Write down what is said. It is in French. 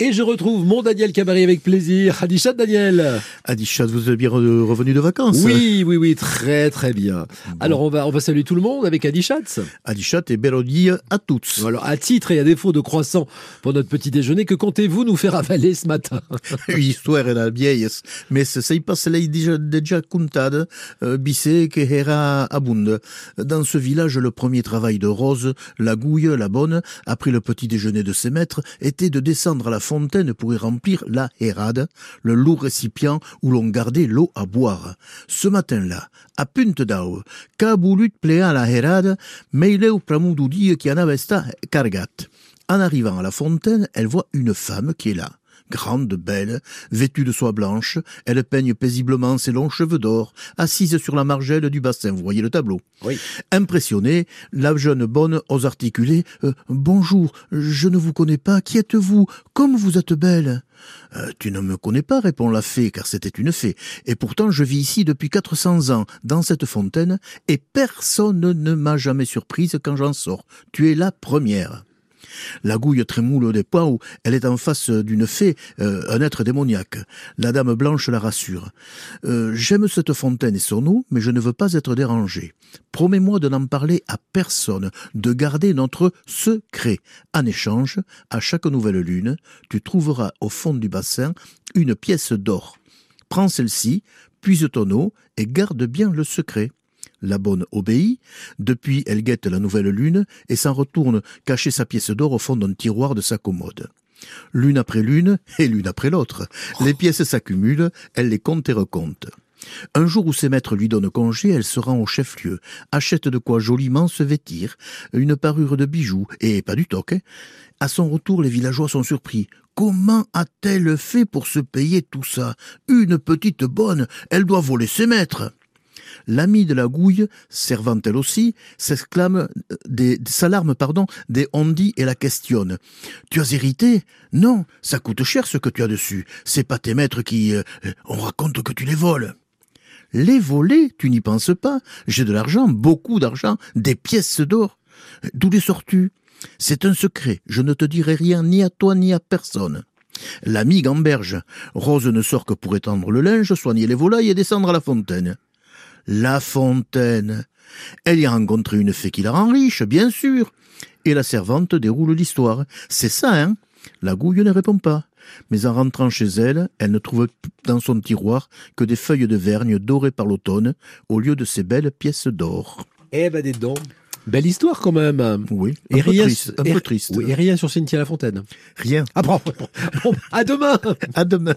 Et je retrouve mon Daniel Cabaret avec plaisir. Adichat Daniel. Adichat, vous êtes bien revenu de vacances Oui, oui, oui, très très bien. Alors on va on va saluer tout le monde avec Adichat. Adichat et Bélodie à toutes. Alors à titre et à défaut de croissant pour notre petit déjeuner, que comptez-vous nous faire avaler ce matin Histoire la vieille, mais ça y passe là déjà déjà contade, euh, bissé que era abunde. Dans ce village, le premier travail de Rose, la gouille, la bonne, après le petit déjeuner de ses maîtres, était de descendre à la fontaine pour y remplir la hérade, le lourd récipient où l'on gardait l'eau à boire. Ce matin-là, à Punte d'Au, Kabulut pléa la hérade, meileu pramudoudi qui en cargat. En arrivant à la fontaine, elle voit une femme qui est là grande, belle, vêtue de soie blanche, elle peigne paisiblement ses longs cheveux d'or, assise sur la margelle du bassin. Vous voyez le tableau. Oui. Impressionnée, la jeune bonne ose articuler euh, Bonjour, je ne vous connais pas. Qui êtes-vous? Comme vous êtes belle. Euh, tu ne me connais pas, répond la fée, car c'était une fée. Et pourtant, je vis ici depuis quatre cents ans, dans cette fontaine, et personne ne m'a jamais surprise quand j'en sors. Tu es la première. La gouille trémoule des points où elle est en face d'une fée, euh, un être démoniaque. La dame blanche la rassure. Euh, j'aime cette fontaine et son eau, mais je ne veux pas être dérangée. Promets-moi de n'en parler à personne, de garder notre secret. En échange, à chaque nouvelle lune, tu trouveras au fond du bassin une pièce d'or. Prends celle-ci, puise ton eau et garde bien le secret. La bonne obéit. Depuis, elle guette la nouvelle lune et s'en retourne cacher sa pièce d'or au fond d'un tiroir de sa commode. L'une après l'une et l'une après l'autre. Les pièces s'accumulent, elle les compte et recompte. Un jour où ses maîtres lui donnent congé, elle se rend au chef-lieu, achète de quoi joliment se vêtir, une parure de bijoux, et pas du toc. À son retour, les villageois sont surpris. Comment a-t-elle fait pour se payer tout ça? Une petite bonne, elle doit voler ses maîtres l'amie de la gouille, servant elle aussi, s'exclame euh, s'alarme, pardon, des ondis et la questionne. Tu as hérité? Non, ça coûte cher ce que tu as dessus. C'est pas tes maîtres qui, euh, on raconte que tu les voles. Les voler, tu n'y penses pas. J'ai de l'argent, beaucoup d'argent, des pièces d'or. D'où les sors-tu? C'est un secret. Je ne te dirai rien ni à toi ni à personne. L'ami gamberge. Rose ne sort que pour étendre le linge, soigner les volailles et descendre à la fontaine. La Fontaine. Elle y a rencontré une fée qui la rend riche, bien sûr. Et la servante déroule l'histoire. C'est ça, hein? La gouille ne répond pas. Mais en rentrant chez elle, elle ne trouve dans son tiroir que des feuilles de vergne dorées par l'automne, au lieu de ces belles pièces d'or. Eh ben, des dons. Belle histoire quand même. Oui. Un, peu, triste, un peu triste. Oui, et rien sur Cynthia La Fontaine. Rien. Ah bon, à demain. à demain.